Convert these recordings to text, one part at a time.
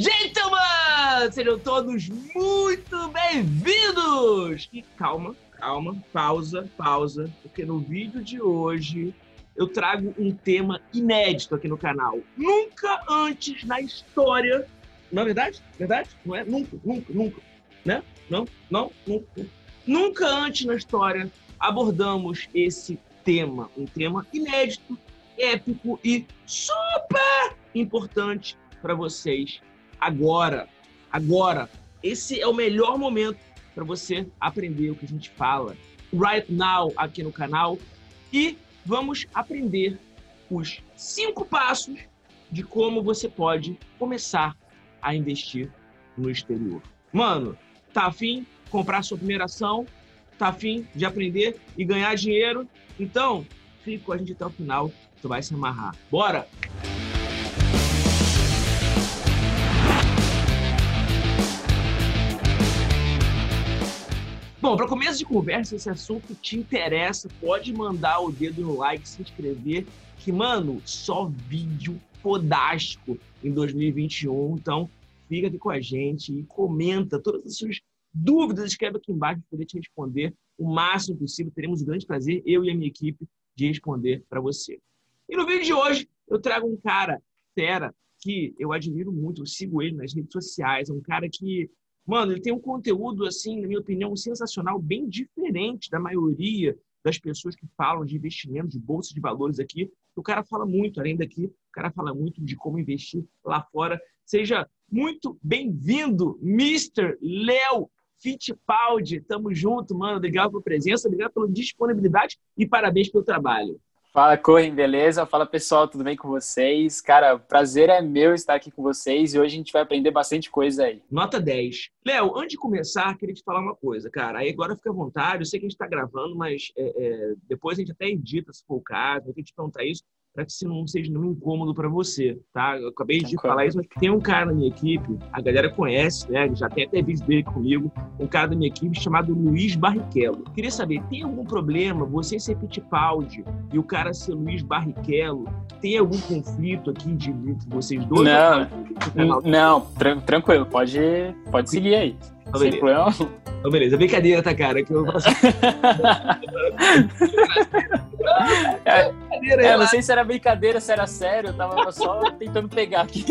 gentlemen! Sejam todos muito bem-vindos! E calma, calma, pausa, pausa, porque no vídeo de hoje eu trago um tema inédito aqui no canal. Nunca antes na história. Não é verdade? Verdade? Não é? Nunca, nunca, nunca. Né? Não, não, nunca. Nunca antes na história abordamos esse tema. Um tema inédito, épico e super importante para vocês agora. Agora. Esse é o melhor momento para você aprender o que a gente fala right now aqui no canal e vamos aprender os cinco passos de como você pode começar a investir no exterior. Mano, tá afim comprar sua primeira ação? Tá afim de aprender e ganhar dinheiro? Então, fique com a gente até o final, tu vai se amarrar. Bora! Bom, para começo de conversa, esse assunto te interessa, pode mandar o dedo no like, se inscrever, que, mano, só vídeo fodástico em 2021. Então, fica aqui com a gente e comenta todas as suas dúvidas, escreve aqui embaixo para poder te responder o máximo possível. Teremos um grande prazer, eu e a minha equipe, de responder para você. E no vídeo de hoje, eu trago um cara fera que eu admiro muito, eu sigo ele nas redes sociais, é um cara que Mano, ele tem um conteúdo, assim, na minha opinião, sensacional, bem diferente da maioria das pessoas que falam de investimento, de bolsa de valores aqui. O cara fala muito, além daqui, o cara fala muito de como investir lá fora. Seja muito bem-vindo, Mr. Léo Fittipaldi. Tamo junto, mano. Obrigado pela presença, obrigado pela disponibilidade e parabéns pelo trabalho. Fala, Correm, beleza? Fala, pessoal, tudo bem com vocês? Cara, prazer é meu estar aqui com vocês e hoje a gente vai aprender bastante coisa aí. Nota 10. Léo, antes de começar, queria te falar uma coisa, cara. Aí agora fica à vontade, eu sei que a gente está gravando, mas é, é, depois a gente até edita, se for o caso, eu tenho que te perguntar isso para que isso não seja nenhum incômodo para você, tá? Eu acabei de falar isso, mas tem um cara na minha equipe, a galera conhece, né? Já tem até vídeo dele comigo, um cara da minha equipe chamado Luiz Barrichello. Queria saber, tem algum problema você ser Fittipaldi e o cara ser Luiz Barrichello? Tem algum conflito aqui de, de vocês dois? Não, não, tranquilo, pode, pode seguir aí. Então, Sem problema. Então, beleza, brincadeira, tá, cara? Que eu. é, é, não sei se era brincadeira, se era sério, eu tava só tentando pegar aqui.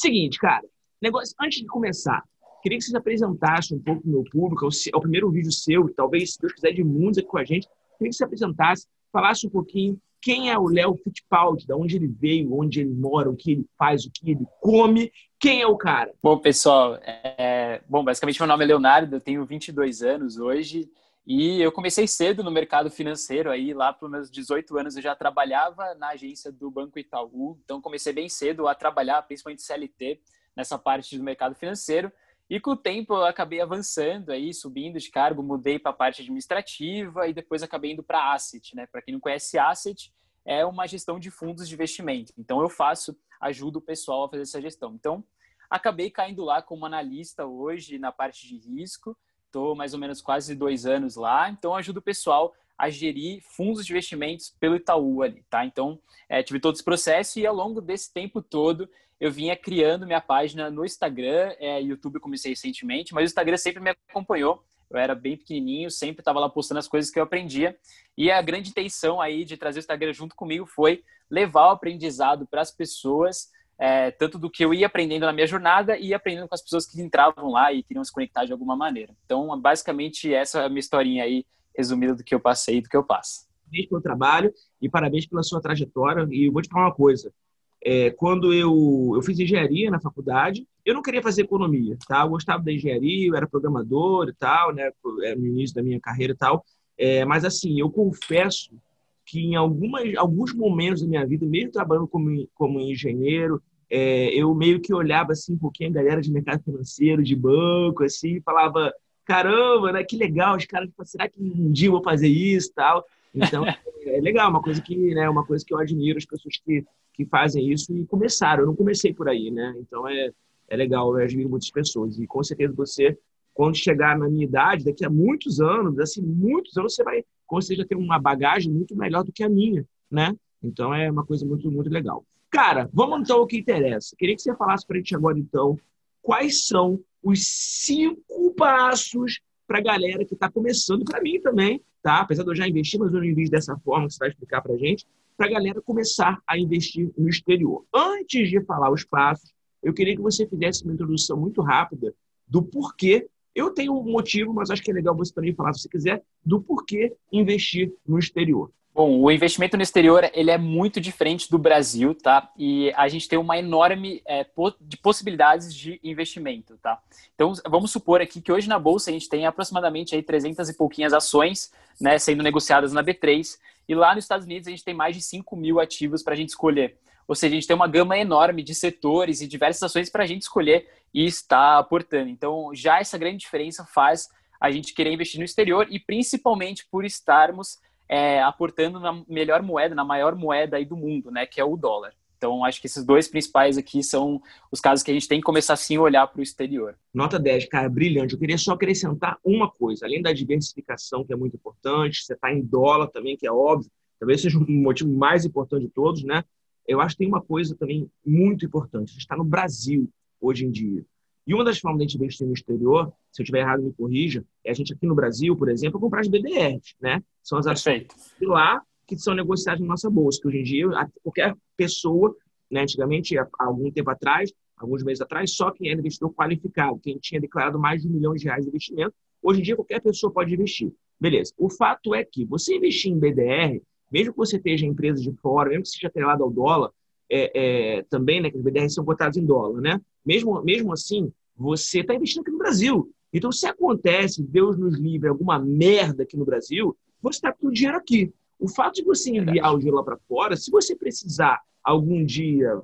Seguinte, cara, negócio, antes de começar, queria que você se apresentasse um pouco pro meu público, é o primeiro vídeo seu, talvez, se Deus quiser, de muitos aqui com a gente, queria que você se apresentasse, falasse um pouquinho quem é o Léo Fittipaldi, de onde ele veio, onde ele mora, o que ele faz, o que ele come, quem é o cara? Bom, pessoal, é... bom, basicamente meu nome é Leonardo, eu tenho 22 anos hoje, e eu comecei cedo no mercado financeiro, aí lá pelos meus 18 anos eu já trabalhava na agência do Banco Itaú, então comecei bem cedo a trabalhar, principalmente CLT, nessa parte do mercado financeiro. E com o tempo eu acabei avançando aí, subindo de cargo, mudei para a parte administrativa e depois acabei indo para asset, né? Para quem não conhece asset, é uma gestão de fundos de investimento. Então eu faço, ajudo o pessoal a fazer essa gestão. Então acabei caindo lá como analista hoje na parte de risco Estou mais ou menos quase dois anos lá, então ajudo o pessoal a gerir fundos de investimentos pelo Itaú ali, tá? Então, é, tive todo esse processo e ao longo desse tempo todo eu vinha criando minha página no Instagram, é, YouTube comecei recentemente, mas o Instagram sempre me acompanhou. Eu era bem pequenininho, sempre estava lá postando as coisas que eu aprendia. E a grande intenção aí de trazer o Instagram junto comigo foi levar o aprendizado para as pessoas é, tanto do que eu ia aprendendo na minha jornada e aprendendo com as pessoas que entravam lá e queriam se conectar de alguma maneira. Então, basicamente, essa é a minha historinha aí, resumida do que eu passei e do que eu passo. Parabéns pelo trabalho e parabéns pela sua trajetória. E vou te falar uma coisa. É, quando eu, eu fiz engenharia na faculdade, eu não queria fazer economia, tá? Eu gostava da engenharia, eu era programador e tal, né? No início da minha carreira e tal. É, mas, assim, eu confesso que em algumas, alguns momentos da minha vida, mesmo trabalhando como, como engenheiro, é, eu meio que olhava assim um pouquinho a galera de mercado financeiro, de banco, assim, e falava, caramba, né, que legal, os caras, será que um dia eu vou fazer isso tal? Então, é legal, uma coisa que, né, uma coisa que eu admiro as pessoas que, que fazem isso e começaram. Eu não comecei por aí, né? Então, é, é legal, eu admiro muitas pessoas. E com certeza você, quando chegar na minha idade, daqui a muitos anos, assim, muitos anos, você vai com certeza ter uma bagagem muito melhor do que a minha, né? Então é uma coisa muito, muito legal. Cara, vamos então ao que interessa. Queria que você falasse para a gente agora, então, quais são os cinco passos para a galera que está começando, para mim também, tá? Apesar de eu já investir, mas eu não invisto dessa forma que você vai explicar para a gente, para a galera começar a investir no exterior. Antes de falar os passos, eu queria que você fizesse uma introdução muito rápida do porquê. Eu tenho um motivo, mas acho que é legal você também falar, se você quiser, do porquê investir no exterior. Bom, o investimento no exterior ele é muito diferente do Brasil, tá? E a gente tem uma enorme é, de possibilidades de investimento, tá? Então, vamos supor aqui que hoje na bolsa a gente tem aproximadamente aí 300 e pouquinhas ações, né, sendo negociadas na B3, e lá nos Estados Unidos a gente tem mais de 5 mil ativos para a gente escolher. Ou seja, a gente tem uma gama enorme de setores e diversas ações para a gente escolher e estar aportando. Então, já essa grande diferença faz a gente querer investir no exterior e principalmente por estarmos é, aportando na melhor moeda, na maior moeda aí do mundo, né, que é o dólar. Então, acho que esses dois principais aqui são os casos que a gente tem que começar sim a olhar para o exterior. Nota 10, cara, brilhante. Eu queria só acrescentar uma coisa, além da diversificação, que é muito importante, você está em dólar também, que é óbvio, talvez seja o motivo mais importante de todos, né? Eu acho que tem uma coisa também muito importante. A gente está no Brasil hoje em dia. E uma das formas de a gente investir no exterior, se eu estiver errado, me corrija, é a gente aqui no Brasil, por exemplo, comprar as BDRs, né? São as ações de lá que são negociadas na nossa bolsa, que hoje em dia qualquer pessoa, né, antigamente, há algum tempo atrás, alguns meses atrás, só quem era investidor qualificado, quem tinha declarado mais de um milhão de reais de investimento, hoje em dia qualquer pessoa pode investir. Beleza. O fato é que você investir em BDR, mesmo que você esteja em empresas de fora, mesmo que seja atrelado ao dólar, é, é, também, né, que os BDRs são cotados em dólar, né? Mesmo, mesmo assim, você está investindo aqui no Brasil. Então, se acontece, Deus nos livre, alguma merda aqui no Brasil, você está com o dinheiro aqui. O fato de você enviar o dinheiro lá para fora, se você precisar algum dia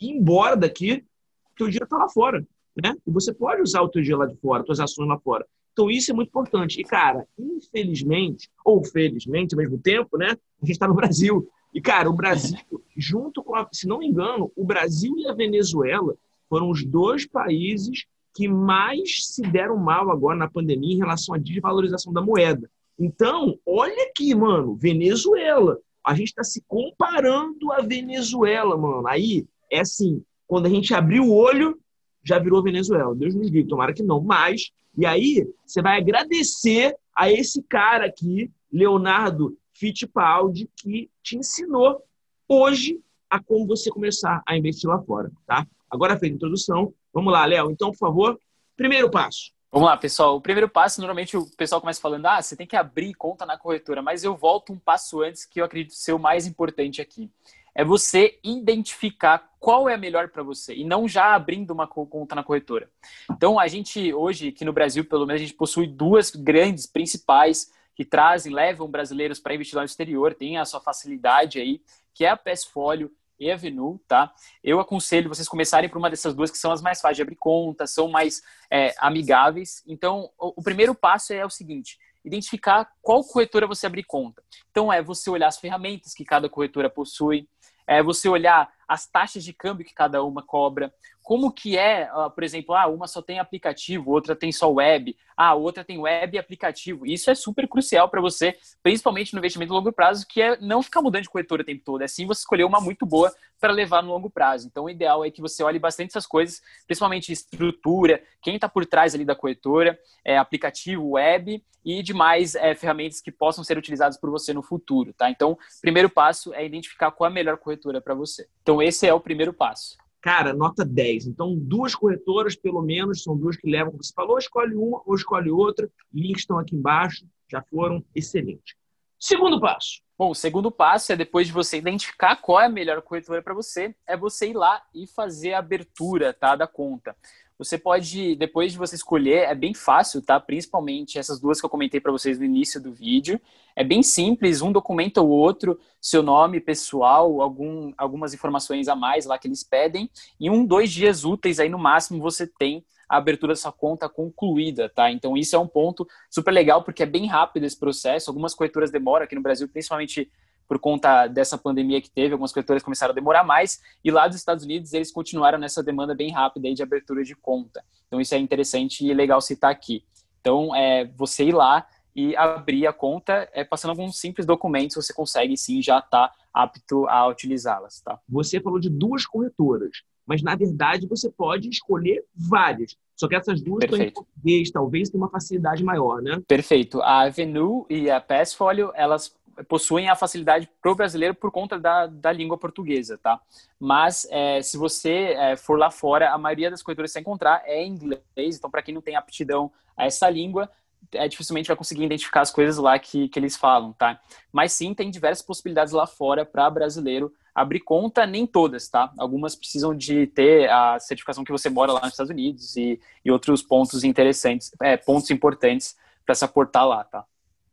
ir embora daqui, o teu dinheiro está lá fora. Né? E você pode usar o teu dinheiro lá de fora, suas ações lá fora. Então, isso é muito importante. E, cara, infelizmente, ou felizmente ao mesmo tempo, né? A gente está no Brasil. E, cara, o Brasil, junto com a, se não me engano, o Brasil e a Venezuela foram os dois países que mais se deram mal agora na pandemia em relação à desvalorização da moeda. Então, olha aqui, mano, Venezuela. A gente está se comparando a Venezuela, mano. Aí, é assim, quando a gente abriu o olho, já virou Venezuela. Deus nos livre, tomara que não. Mas, e aí, você vai agradecer a esse cara aqui, Leonardo Fittipaldi, que te ensinou hoje a como você começar a investir lá fora, tá? Agora feita a introdução, vamos lá, Léo. Então, por favor, primeiro passo. Vamos lá, pessoal. O primeiro passo, normalmente o pessoal começa falando, ah, você tem que abrir conta na corretora, mas eu volto um passo antes que eu acredito ser o mais importante aqui. É você identificar qual é a melhor para você e não já abrindo uma conta na corretora. Então, a gente hoje, aqui no Brasil, pelo menos, a gente possui duas grandes principais que trazem, levam brasileiros para investir lá no exterior, tem a sua facilidade aí, que é a Passfolio e a Venu, tá? Eu aconselho vocês começarem por uma dessas duas que são as mais fáceis de abrir conta, são mais é, amigáveis. Então, o, o, primeiro passo é o seguinte: identificar qual corretora você abrir conta. Então, é você olhar as ferramentas que cada corretora possui, é você olhar as taxas de câmbio que cada uma cobra, como que é, por exemplo, ah, uma só tem aplicativo, outra tem só web, ah, outra tem web e aplicativo. Isso é super crucial para você, principalmente no investimento a longo prazo, que é não ficar mudando de corretora o tempo todo, é sim você escolher uma muito boa para levar no longo prazo. Então, o ideal é que você olhe bastante essas coisas, principalmente estrutura, quem está por trás ali da corretora, é, aplicativo, web e demais é, ferramentas que possam ser utilizadas por você no futuro, tá? Então, primeiro passo é identificar qual é a melhor corretora para você. Então, esse é o primeiro passo. Cara, nota 10. Então, duas corretoras, pelo menos, são duas que levam, como você falou, escolhe uma ou escolhe outra. Links estão aqui embaixo, já foram excelentes. Segundo passo. Bom, o segundo passo é depois de você identificar qual é a melhor corretora para você, é você ir lá e fazer a abertura tá, da conta. Você pode, depois de você escolher, é bem fácil, tá? Principalmente essas duas que eu comentei para vocês no início do vídeo. É bem simples, um documenta o outro, seu nome pessoal, algum, algumas informações a mais lá que eles pedem. E um, dois dias úteis aí no máximo você tem a abertura da sua conta concluída, tá? Então isso é um ponto super legal porque é bem rápido esse processo. Algumas corretoras demoram aqui no Brasil, principalmente por conta dessa pandemia que teve, algumas corretoras começaram a demorar mais, e lá dos Estados Unidos eles continuaram nessa demanda bem rápida aí de abertura de conta. Então isso é interessante e legal citar aqui. Então, é você ir lá e abrir a conta, é, passando alguns simples documentos, você consegue sim já estar tá apto a utilizá-las. Tá? Você falou de duas corretoras, mas na verdade você pode escolher várias. Só que essas duas Perfeito. estão em português, talvez tenha uma facilidade maior, né? Perfeito. A Avenue e a Passfolio, elas possuem a facilidade para o brasileiro por conta da, da língua portuguesa, tá? Mas é, se você é, for lá fora, a maioria das corretoras que você encontrar é em inglês, então para quem não tem aptidão a essa língua, é, dificilmente vai conseguir identificar as coisas lá que, que eles falam, tá? Mas sim, tem diversas possibilidades lá fora para brasileiro abrir conta, nem todas, tá? Algumas precisam de ter a certificação que você mora lá nos Estados Unidos e, e outros pontos interessantes, é, pontos importantes para se aportar lá, tá?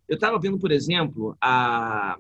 Eu estava vendo, por exemplo, a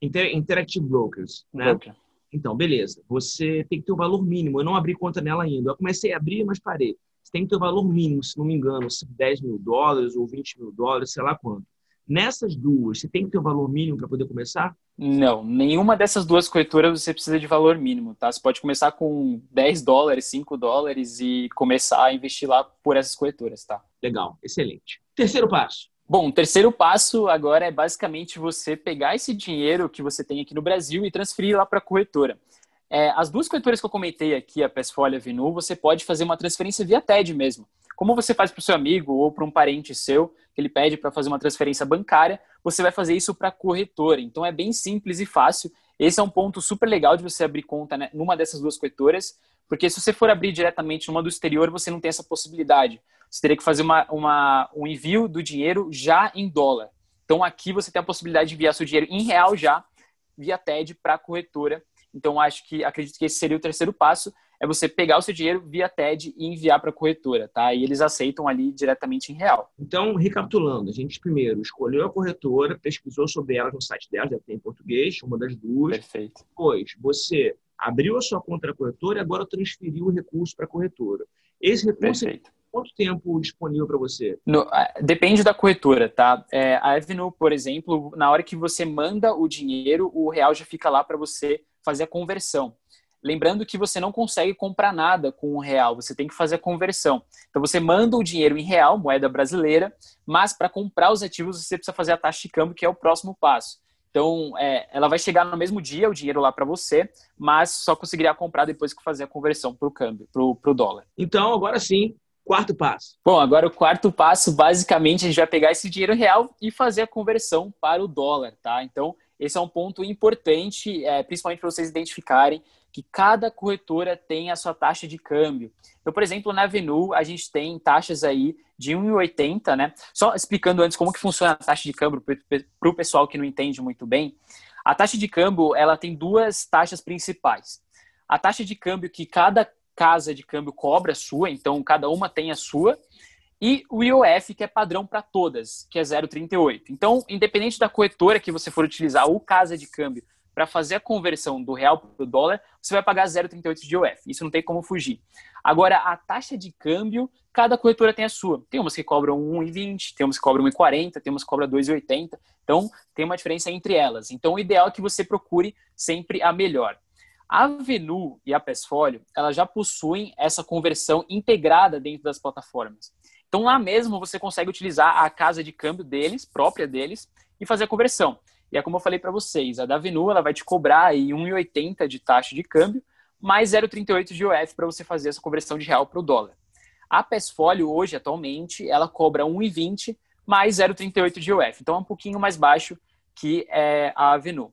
Inter Interactive Brokers, né? Broker. Então, beleza. Você tem que ter o um valor mínimo. Eu não abri conta nela ainda. Eu comecei a abrir, mas parei. Você tem que ter o um valor mínimo, se não me engano, 10 mil dólares ou 20 mil dólares, sei lá quanto. Nessas duas, você tem que ter o um valor mínimo para poder começar? Não, nenhuma dessas duas corretoras você precisa de valor mínimo, tá? Você pode começar com 10 dólares, 5 dólares e começar a investir lá por essas corretoras, tá? Legal, excelente. Terceiro passo. Bom, o terceiro passo agora é basicamente você pegar esse dinheiro que você tem aqui no Brasil e transferir lá para a corretora. É, as duas corretoras que eu comentei aqui, a Pesfolha e a Vinu, você pode fazer uma transferência via TED mesmo. Como você faz para o seu amigo ou para um parente seu, que ele pede para fazer uma transferência bancária, você vai fazer isso para a corretora. Então é bem simples e fácil. Esse é um ponto super legal de você abrir conta né, numa dessas duas corretoras, porque se você for abrir diretamente numa do exterior, você não tem essa possibilidade. Você teria que fazer uma, uma, um envio do dinheiro já em dólar. Então aqui você tem a possibilidade de enviar seu dinheiro em real já, via TED, para a corretora então, acho que acredito que esse seria o terceiro passo, é você pegar o seu dinheiro via TED e enviar para a corretora, tá? E eles aceitam ali diretamente em real. Então, recapitulando, a gente primeiro escolheu a corretora, pesquisou sobre ela no site dela, já tem em português, uma das duas. Perfeito. Depois, você abriu a sua conta na corretora e agora transferiu o recurso para a corretora. Esse recurso Perfeito quanto tempo disponível para você? No, depende da corretora, tá? É, a Avenue, por exemplo, na hora que você manda o dinheiro, o real já fica lá para você fazer a conversão. Lembrando que você não consegue comprar nada com o real, você tem que fazer a conversão. Então você manda o dinheiro em real, moeda brasileira, mas para comprar os ativos você precisa fazer a taxa de câmbio, que é o próximo passo. Então, é, ela vai chegar no mesmo dia, o dinheiro lá para você, mas só conseguiria comprar depois que fazer a conversão para o câmbio, para o dólar. Então, agora sim, quarto passo. Bom, agora o quarto passo, basicamente, a gente vai pegar esse dinheiro real e fazer a conversão para o dólar, tá? Então, esse é um ponto importante, é, principalmente para vocês identificarem que cada corretora tem a sua taxa de câmbio. Então, por exemplo, na Avenue, a gente tem taxas aí de 1,80, né? Só explicando antes como que funciona a taxa de câmbio para o pessoal que não entende muito bem. A taxa de câmbio, ela tem duas taxas principais. A taxa de câmbio que cada casa de câmbio cobra sua, então cada uma tem a sua, e o IOF, que é padrão para todas, que é 0,38. Então, independente da corretora que você for utilizar ou casa de câmbio para fazer a conversão do real para o dólar, você vai pagar 0,38 de IOF. Isso não tem como fugir. Agora, a taxa de câmbio, cada corretora tem a sua. Tem umas que cobram 1,20, tem umas que cobram 1,40, tem umas que cobram 2,80. Então, tem uma diferença entre elas. Então, o ideal é que você procure sempre a melhor. A Avenue e a Pesfolio, elas já possuem essa conversão integrada dentro das plataformas. Então lá mesmo você consegue utilizar a casa de câmbio deles, própria deles, e fazer a conversão. E é como eu falei para vocês, a da Avenu ela vai te cobrar aí 1,80 de taxa de câmbio, mais 0,38 de IOF para você fazer essa conversão de real para o dólar. A Pesfolio hoje, atualmente, ela cobra 1,20 mais 0,38 de IOF. Então é um pouquinho mais baixo que é, a Avenu.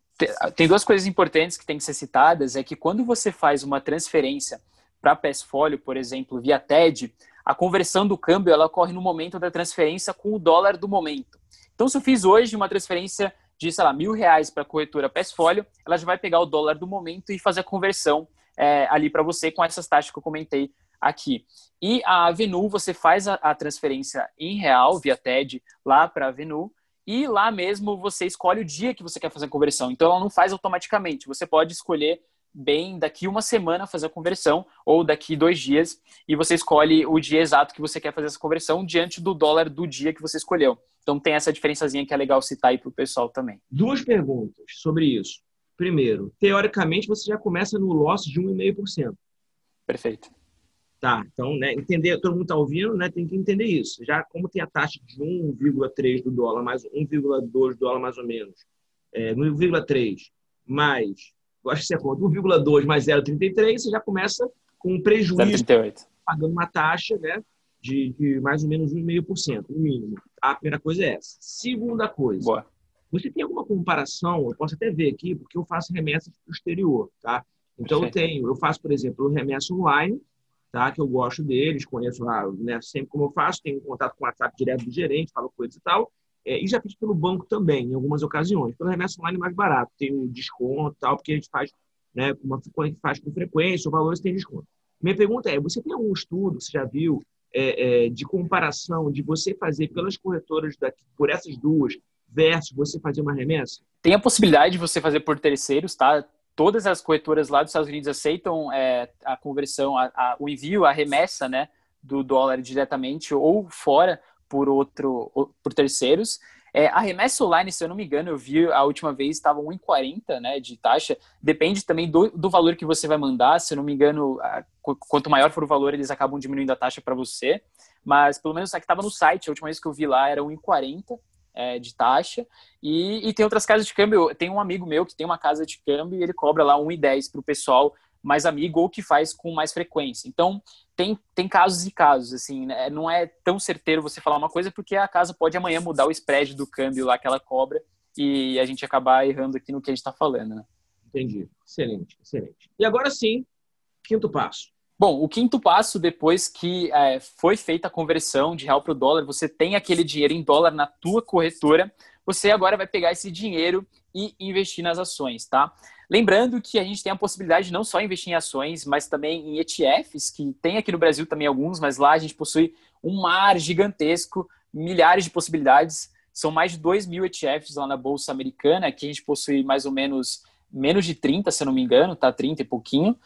Tem duas coisas importantes que têm que ser citadas, é que quando você faz uma transferência para Pesfolio, por exemplo, via TED, a conversão do câmbio ela ocorre no momento da transferência com o dólar do momento. Então, se eu fiz hoje uma transferência de, sei lá, mil reais para a corretora Passfolio, ela já vai pegar o dólar do momento e fazer a conversão é, ali para você com essas taxas que eu comentei aqui. E a Avenu, você faz a, a transferência em real, via TED, lá para a Avenu, e lá mesmo você escolhe o dia que você quer fazer a conversão. Então, ela não faz automaticamente. Você pode escolher bem daqui uma semana fazer a conversão ou daqui dois dias e você escolhe o dia exato que você quer fazer essa conversão diante do dólar do dia que você escolheu. Então tem essa diferençazinha que é legal citar aí para o pessoal também. Duas perguntas sobre isso. Primeiro, teoricamente você já começa no loss de 1,5%. Perfeito. Tá, então, né, entender, todo mundo está ouvindo, né, tem que entender isso. Já como tem a taxa de 1,3 do dólar, mais 1,2 do dólar mais ou menos, é, 1,3 mais, acho que você conta, 1,2 mais 0,33, você já começa com um prejuízo, 0,38. pagando uma taxa, né, de, de mais ou menos 1,5%, no mínimo. A primeira coisa é essa. Segunda coisa, Boa. você tem alguma comparação, eu posso até ver aqui, porque eu faço remessas para o exterior, tá? Então, Perfeito. eu tenho, eu faço, por exemplo, remessa online, tá? Que eu gosto deles, conheço lá, né? Sempre como eu faço, tenho contato com o WhatsApp direto do gerente, falo coisas e tal. É, e já fiz pelo banco também, em algumas ocasiões. Pelo remessa online é mais barato, tem um desconto tal, porque a gente faz, né? Uma, faz com frequência, o valor tem desconto. Minha pergunta é: você tem algum estudo, você já viu, é, é, de comparação de você fazer pelas corretoras daqui, por essas duas, versus você fazer uma remessa? Tem a possibilidade de você fazer por terceiros, tá? todas as corretoras lá dos Estados Unidos aceitam é, a conversão, a, a, o envio, a remessa, né, do dólar diretamente ou fora por outro, por terceiros. É, a remessa online, se eu não me engano, eu vi a última vez estava 1,40 né, de taxa. Depende também do, do valor que você vai mandar. Se eu não me engano, a, quanto maior for o valor, eles acabam diminuindo a taxa para você. Mas pelo menos a que estava no site, a última vez que eu vi lá era 1,40 é, de taxa. E, e, tem outras casas de câmbio. Tem um amigo meu que tem uma casa de câmbio e ele cobra lá 1,10 para o pessoal mais amigo ou que faz com mais frequência. Então, tem, tem casos e casos, assim, né? não é tão certeiro você falar uma coisa porque a casa pode amanhã mudar o spread do câmbio lá que ela cobra e a gente acabar errando aqui no que a gente está falando, né? Entendi. Excelente, excelente. E agora sim, quinto passo. Bom, o quinto passo, depois que é, foi feita a conversão de real para o dólar, você tem aquele dinheiro em dólar na tua corretora, você agora vai pegar esse dinheiro e investir nas ações, tá? Lembrando que a gente tem a possibilidade de não só investir em ações, mas também em ETFs, que tem aqui no Brasil também alguns, mas lá a gente possui um mar gigantesco, milhares de possibilidades. São mais de 2 mil ETFs lá na Bolsa Americana, que a gente possui mais ou menos menos de 30, se eu não me engano, tá? 30 e pouquinho.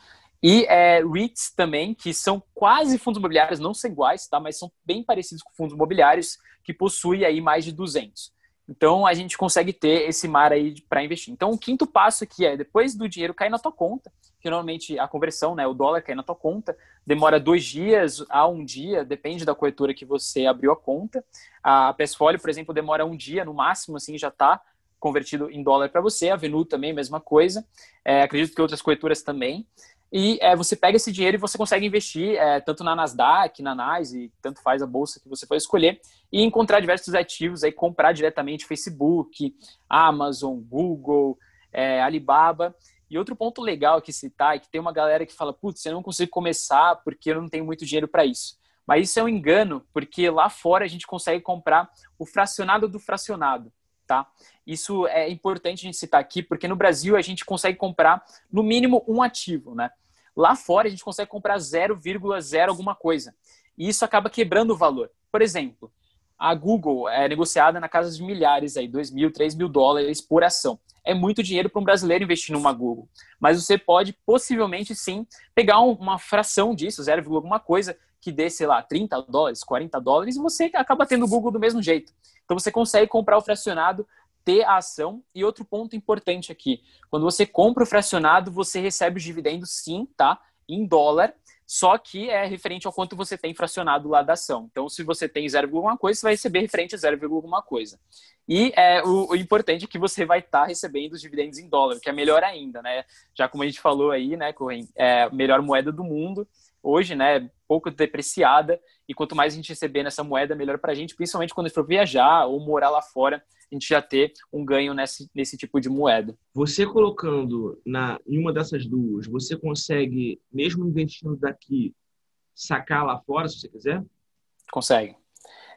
E é, REITs também, que são quase fundos imobiliários, não são iguais, tá? mas são bem parecidos com fundos imobiliários, que possuem aí mais de 200. Então, a gente consegue ter esse mar aí para investir. Então, o quinto passo aqui é, depois do dinheiro cair na tua conta, que normalmente a conversão, né, o dólar cai na tua conta, demora dois dias a um dia, depende da corretora que você abriu a conta. A Pesfolio, por exemplo, demora um dia, no máximo, assim, já está convertido em dólar para você. A Venu também, mesma coisa. É, acredito que outras corretoras também. E é, você pega esse dinheiro e você consegue investir é, tanto na Nasdaq, na NYSE, tanto faz a bolsa que você for escolher, e encontrar diversos ativos, aí comprar diretamente Facebook, Amazon, Google, é, Alibaba. E outro ponto legal aqui citar é que tem uma galera que fala, putz, eu não consigo começar porque eu não tenho muito dinheiro para isso. Mas isso é um engano, porque lá fora a gente consegue comprar o fracionado do fracionado tá? Isso é importante a gente citar aqui, porque no Brasil a gente consegue comprar no mínimo um ativo, né? Lá fora a gente consegue comprar 0,0 alguma coisa. E isso acaba quebrando o valor. Por exemplo, a Google é negociada na casa de milhares, aí, 2 mil, 3 mil dólares por ação. É muito dinheiro para um brasileiro investir numa Google. Mas você pode, possivelmente, sim, pegar uma fração disso, 0, alguma coisa, que dê, sei lá, 30 dólares, 40 dólares, e você acaba tendo o Google do mesmo jeito. Então você consegue comprar o fracionado, ter a ação. E outro ponto importante aqui: quando você compra o fracionado, você recebe os dividendos sim, tá? Em dólar, só que é referente ao quanto você tem fracionado lá da ação. Então, se você tem 0, alguma coisa, você vai receber referente a 0, alguma coisa. E é, o, o, importante é que você vai estar tá recebendo os dividendos em dólar, que é melhor ainda, né? Já como a gente falou aí, né, Correm, é a melhor moeda do mundo hoje, né, pouco depreciada, e quanto mais a gente receber nessa moeda, melhor para a gente, principalmente quando a gente for viajar ou morar lá fora, a gente já ter um ganho nesse, nesse tipo de moeda. Você colocando na, em uma dessas duas, você consegue, mesmo investindo daqui, sacar lá fora, se você quiser? Consegue.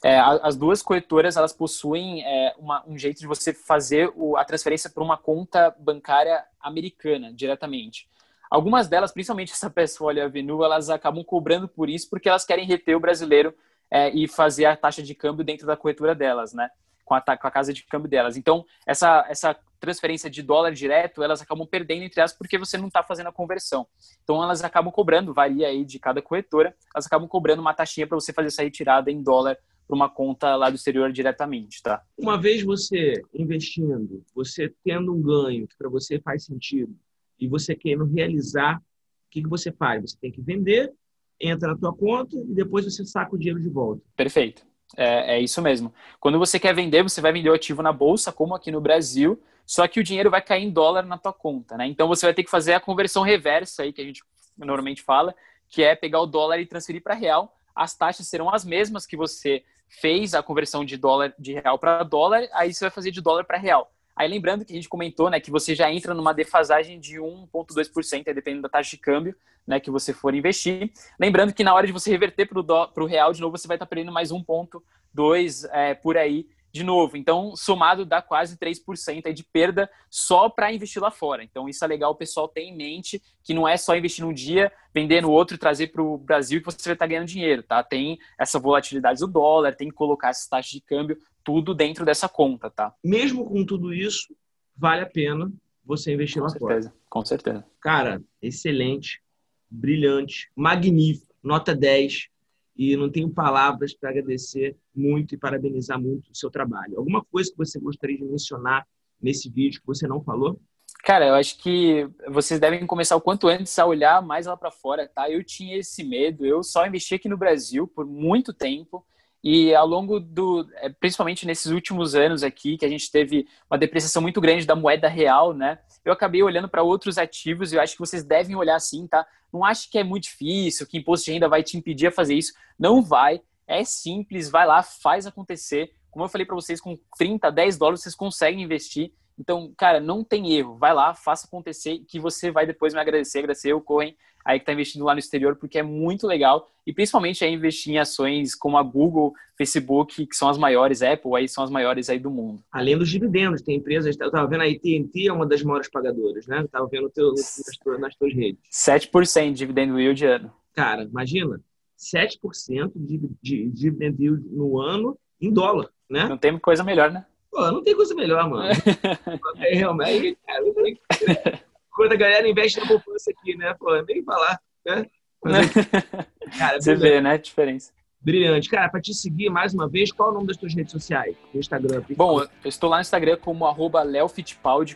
É, as duas corretoras elas possuem é, uma, um jeito de você fazer o, a transferência para uma conta bancária americana diretamente. Algumas delas, principalmente essa Pesfolio Avenue, elas acabam cobrando por isso porque elas querem reter o brasileiro é, e fazer a taxa de câmbio dentro da corretora delas, né? Com a, com a casa de câmbio delas. Então, essa, essa transferência de dólar direto, elas acabam perdendo entre elas porque você não está fazendo a conversão. Então, elas acabam cobrando, varia aí de cada corretora, elas acabam cobrando uma taxinha para você fazer essa retirada em dólar para uma conta lá do exterior diretamente, tá? Uma vez você investindo, você tendo um ganho que para você faz sentido, e você querendo realizar, o que, que você faz? Você tem que vender entra na tua conta e depois você saca o dinheiro de volta. Perfeito. É, é, isso mesmo. Quando você quer vender, você vai vender o ativo na bolsa, como aqui no Brasil, só que o dinheiro vai cair em dólar na tua conta, né? Então você vai ter que fazer a conversão reversa aí que a gente normalmente fala, que é pegar o dólar e transferir para real. As taxas serão as mesmas que você fez a conversão de dólar de real para dólar, aí você vai fazer de dólar para real. Aí lembrando que a gente comentou, né, que você já entra numa defasagem de 1,2%, dependendo da taxa de câmbio, né, que você for investir. Lembrando que na hora de você reverter para o real, de novo, você vai estar perdendo mais 1,2% é, por aí de novo. Então, somado dá quase 3% aí de perda só para investir lá fora. Então, isso é legal o pessoal ter em mente que não é só investir num dia, vender no outro e trazer para o Brasil que você vai estar ganhando dinheiro, tá? Tem essa volatilidade do dólar, tem que colocar essas taxas de câmbio, tudo dentro dessa conta, tá? Mesmo com tudo isso, vale a pena você investir com lá certeza, fora. Com certeza. Cara, excelente, brilhante, magnífico, nota 10 e não tenho palavras para agradecer muito e parabenizar muito o seu trabalho. Alguma coisa que você gostaria de mencionar nesse vídeo que você não falou? Cara, eu acho que vocês devem começar o quanto antes a olhar mais lá para fora, tá? Eu tinha esse medo, eu só investi aqui no Brasil por muito tempo. E ao longo do, é, principalmente nesses últimos anos aqui, que a gente teve uma depreciação muito grande da moeda real, né? Eu acabei olhando para outros ativos e eu acho que vocês devem olhar assim, tá? Não acho que é muito difícil, que imposto de renda vai te impedir a fazer isso. Não vai. É simples, vai lá, faz acontecer. Como eu falei para vocês, com 30, 10 dólares vocês conseguem investir. Então, cara, não tem erro. Vai lá, faça acontecer, que você vai depois me agradecer, agradecer o Corren aí que está investindo lá no exterior, porque é muito legal. E principalmente aí investir em ações como a Google, Facebook, que são as maiores, Apple, aí são as maiores aí do mundo. Além dos dividendos, tem empresas, eu estava vendo a AT&T é uma das maiores pagadoras, né? Estava vendo teu, nas, tuas, nas tuas redes. 7% de dividendo yield ano. Cara, imagina, 7% de, de, de dividend yield no ano em dólar, né? Não tem coisa melhor, né? Pô, não tem coisa melhor, mano. é, realmente, cara, quando a galera investe na poupança aqui, né? Pô, nem falar, né? Mas, cara, Você vê, né, a diferença. Brilhante. Cara, para te seguir mais uma vez, qual é o nome das tuas redes sociais? Instagram. Bom, eu estou lá no Instagram como arroba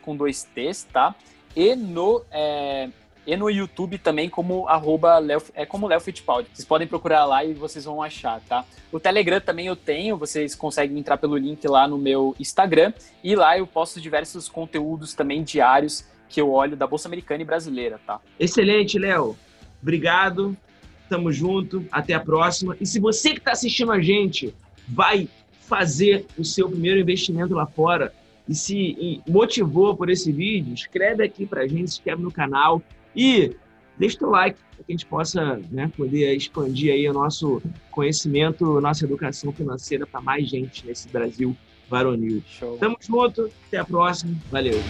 com dois T's, tá? E no, é, e no YouTube também como arroba Leo, é como Léo Fittipaldi. Vocês podem procurar lá e vocês vão achar, tá? O Telegram também eu tenho, vocês conseguem entrar pelo link lá no meu Instagram e lá eu posto diversos conteúdos também diários que eu olho da Bolsa Americana e brasileira, tá? Excelente, Léo. Obrigado. Tamo junto. Até a próxima. E se você que está assistindo a gente vai fazer o seu primeiro investimento lá fora e se motivou por esse vídeo, escreve aqui pra gente, se inscreve no canal e deixa o like para que a gente possa né, poder expandir aí o nosso conhecimento, nossa educação financeira para mais gente nesse Brasil varonil. Show. Tamo junto, até a próxima. Valeu.